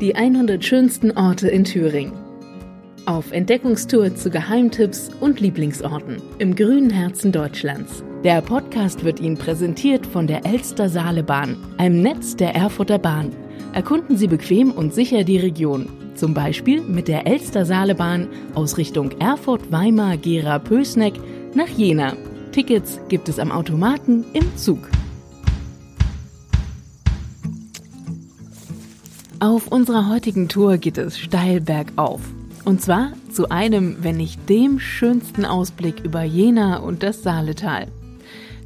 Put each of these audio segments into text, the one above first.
Die 100 schönsten Orte in Thüringen. Auf Entdeckungstour zu Geheimtipps und Lieblingsorten im grünen Herzen Deutschlands. Der Podcast wird Ihnen präsentiert von der Elster Saalebahn, einem Netz der Erfurter Bahn. Erkunden Sie bequem und sicher die Region. Zum Beispiel mit der Elster Saalebahn aus Richtung Erfurt, Weimar, Gera, Pößneck nach Jena. Tickets gibt es am Automaten im Zug. Auf unserer heutigen Tour geht es steil bergauf. Und zwar zu einem, wenn nicht dem schönsten Ausblick über Jena und das Saaletal.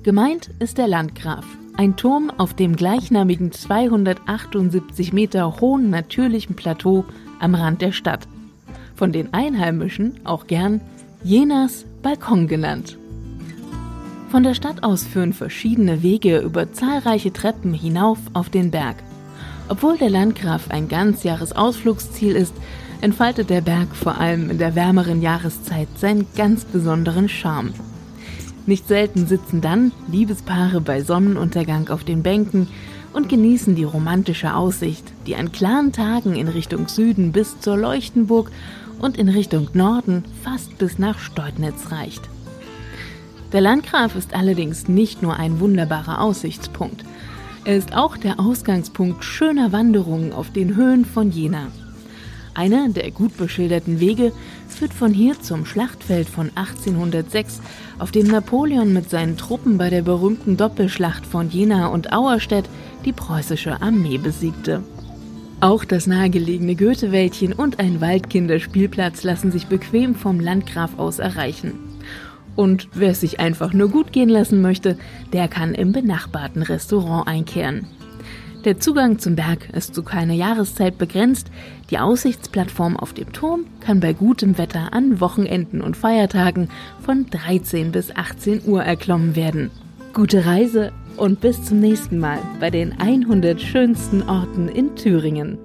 Gemeint ist der Landgraf, ein Turm auf dem gleichnamigen 278 Meter hohen natürlichen Plateau am Rand der Stadt. Von den Einheimischen auch gern Jenas Balkon genannt. Von der Stadt aus führen verschiedene Wege über zahlreiche Treppen hinauf auf den Berg. Obwohl der Landgraf ein Ganzjahresausflugsziel ist, entfaltet der Berg vor allem in der wärmeren Jahreszeit seinen ganz besonderen Charme. Nicht selten sitzen dann Liebespaare bei Sonnenuntergang auf den Bänken und genießen die romantische Aussicht, die an klaren Tagen in Richtung Süden bis zur Leuchtenburg und in Richtung Norden fast bis nach Steutnitz reicht. Der Landgraf ist allerdings nicht nur ein wunderbarer Aussichtspunkt. Er ist auch der Ausgangspunkt schöner Wanderungen auf den Höhen von Jena. Einer der gut beschilderten Wege führt von hier zum Schlachtfeld von 1806, auf dem Napoleon mit seinen Truppen bei der berühmten Doppelschlacht von Jena und Auerstedt die preußische Armee besiegte. Auch das nahegelegene Goethewäldchen und ein Waldkinderspielplatz lassen sich bequem vom Landgraf aus erreichen. Und wer es sich einfach nur gut gehen lassen möchte, der kann im benachbarten Restaurant einkehren. Der Zugang zum Berg ist zu keiner Jahreszeit begrenzt. Die Aussichtsplattform auf dem Turm kann bei gutem Wetter an Wochenenden und Feiertagen von 13 bis 18 Uhr erklommen werden. Gute Reise und bis zum nächsten Mal bei den 100 schönsten Orten in Thüringen.